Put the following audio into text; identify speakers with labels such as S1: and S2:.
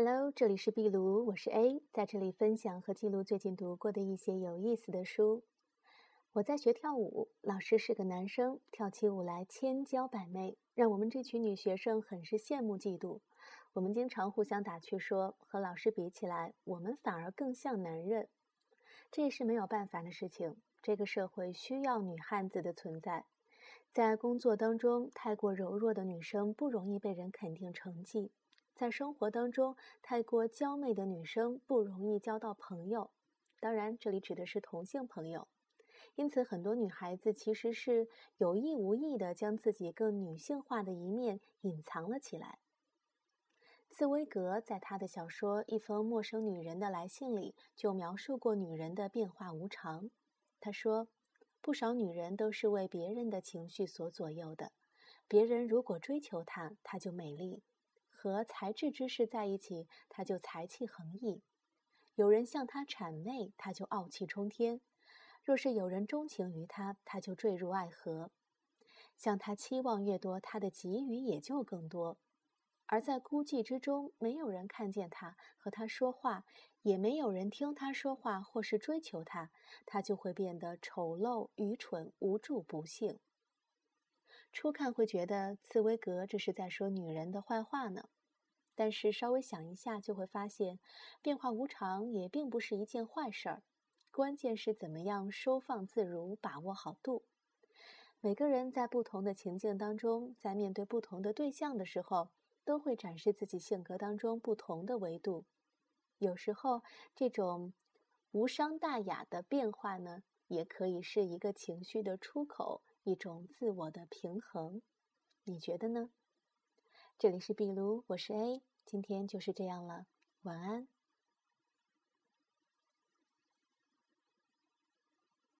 S1: Hello，这里是壁炉，我是 A，在这里分享和记录最近读过的一些有意思的书。我在学跳舞，老师是个男生，跳起舞来千娇百媚，让我们这群女学生很是羡慕嫉妒。我们经常互相打趣说，和老师比起来，我们反而更像男人。这是没有办法的事情，这个社会需要女汉子的存在。在工作当中，太过柔弱的女生不容易被人肯定成绩。在生活当中，太过娇媚的女生不容易交到朋友，当然，这里指的是同性朋友。因此，很多女孩子其实是有意无意的将自己更女性化的一面隐藏了起来。茨威格在他的小说《一封陌生女人的来信》里就描述过女人的变化无常。他说：“不少女人都是为别人的情绪所左右的，别人如果追求她，她就美丽。”和才智之士在一起，他就才气横溢；有人向他谄媚，他就傲气冲天；若是有人钟情于他，他就坠入爱河。向他期望越多，他的给予也就更多。而在孤寂之中，没有人看见他和他说话，也没有人听他说话或是追求他，他就会变得丑陋、愚蠢、无助、不幸。初看会觉得茨威格这是在说女人的坏话呢，但是稍微想一下就会发现，变化无常也并不是一件坏事儿，关键是怎么样收放自如，把握好度。每个人在不同的情境当中，在面对不同的对象的时候，都会展示自己性格当中不同的维度。有时候这种无伤大雅的变化呢，也可以是一个情绪的出口。一种自我的平衡，你觉得呢？这里是壁炉，我是 A，今天就是这样了，晚安。